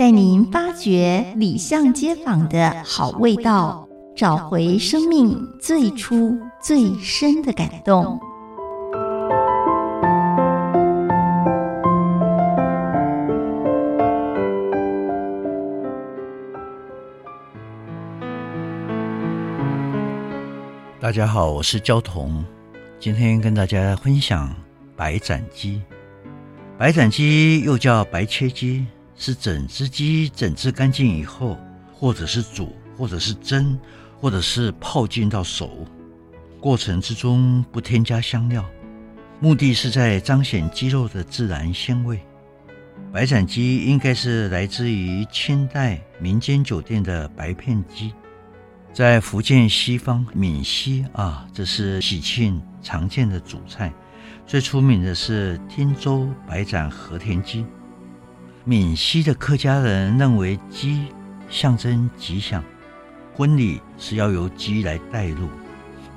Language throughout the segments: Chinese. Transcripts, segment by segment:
带您发掘里巷街坊的好味道，找回生命最初最深的感动。大家好，我是焦桐，今天跟大家分享白斩鸡。白斩鸡又叫白切鸡，是整只鸡整治干净以后，或者是煮，或者是蒸，或者是泡进到熟，过程之中不添加香料，目的是在彰显鸡肉的自然鲜味。白斩鸡应该是来自于清代民间酒店的白片鸡。在福建西方闽西啊，这是喜庆常见的主菜。最出名的是汀州白斩和田鸡。闽西的客家人认为鸡象征吉祥，婚礼是要由鸡来带路。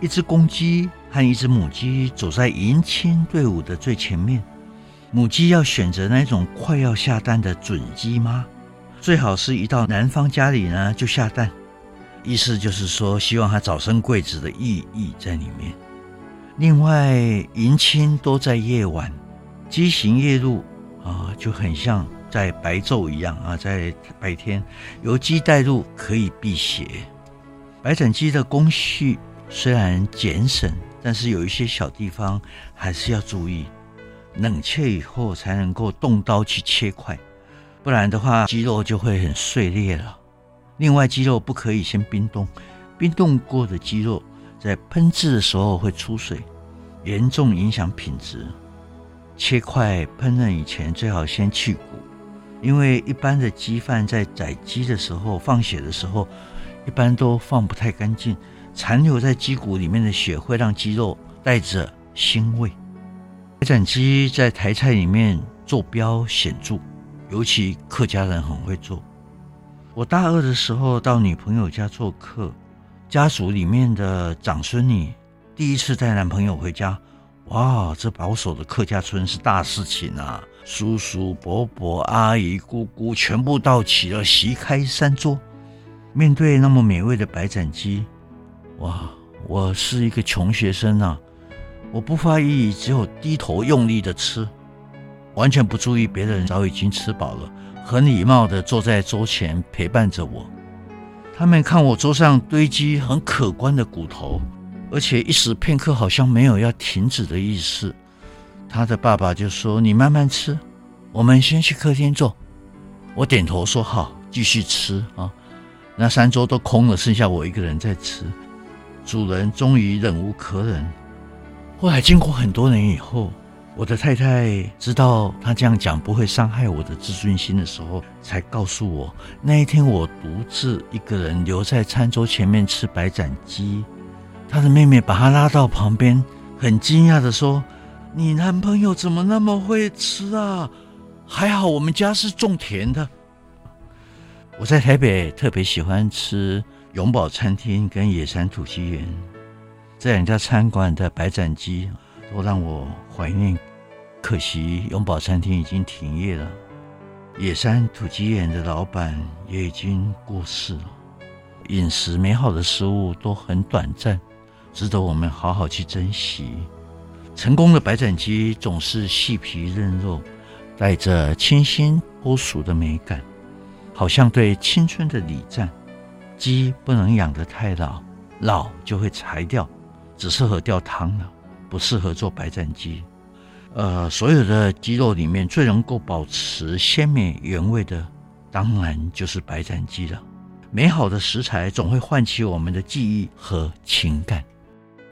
一只公鸡和一只母鸡走在迎亲队伍的最前面，母鸡要选择那种快要下蛋的准鸡妈，最好是一到男方家里呢就下蛋。意思就是说，希望他早生贵子的意义在里面。另外，迎亲都在夜晚，鸡行夜路啊，就很像在白昼一样啊，在白天由鸡带路可以辟邪。白斩鸡的工序虽然简省，但是有一些小地方还是要注意，冷却以后才能够动刀去切块，不然的话鸡肉就会很碎裂了。另外，鸡肉不可以先冰冻，冰冻过的鸡肉在烹制的时候会出水，严重影响品质。切块烹饪以前最好先去骨，因为一般的鸡贩在宰鸡的时候放血的时候，一般都放不太干净，残留在鸡骨里面的血会让鸡肉带着腥味。白斩鸡在台菜里面坐标显著，尤其客家人很会做。我大二的时候到女朋友家做客，家族里面的长孙女第一次带男朋友回家，哇，这保守的客家村是大事情啊！叔叔、伯伯、阿姨、姑姑全部到齐了，席开三桌。面对那么美味的白斩鸡，哇，我是一个穷学生啊，我不发一语，只有低头用力的吃，完全不注意别人早已经吃饱了。很礼貌的坐在桌前陪伴着我。他们看我桌上堆积很可观的骨头，而且一时片刻好像没有要停止的意思。他的爸爸就说：“你慢慢吃，我们先去客厅坐。”我点头说：“好，继续吃啊。”那三桌都空了，剩下我一个人在吃。主人终于忍无可忍。后来经过很多年以后。我的太太知道他这样讲不会伤害我的自尊心的时候，才告诉我，那一天我独自一个人留在餐桌前面吃白斩鸡，他的妹妹把他拉到旁边，很惊讶地说：“你男朋友怎么那么会吃啊？还好我们家是种田的。”我在台北特别喜欢吃永宝餐厅跟野山土鸡园这两家餐馆的白斩鸡。都让我怀念，可惜永宝餐厅已经停业了，野山土鸡园的老板也已经过世了。饮食美好的食物都很短暂，值得我们好好去珍惜。成功的白斩鸡总是细皮嫩肉，带着清新脱俗的美感，好像对青春的礼赞。鸡不能养得太老，老就会柴掉，只适合吊汤了。不适合做白斩鸡，呃，所有的鸡肉里面最能够保持鲜美原味的，当然就是白斩鸡了。美好的食材总会唤起我们的记忆和情感。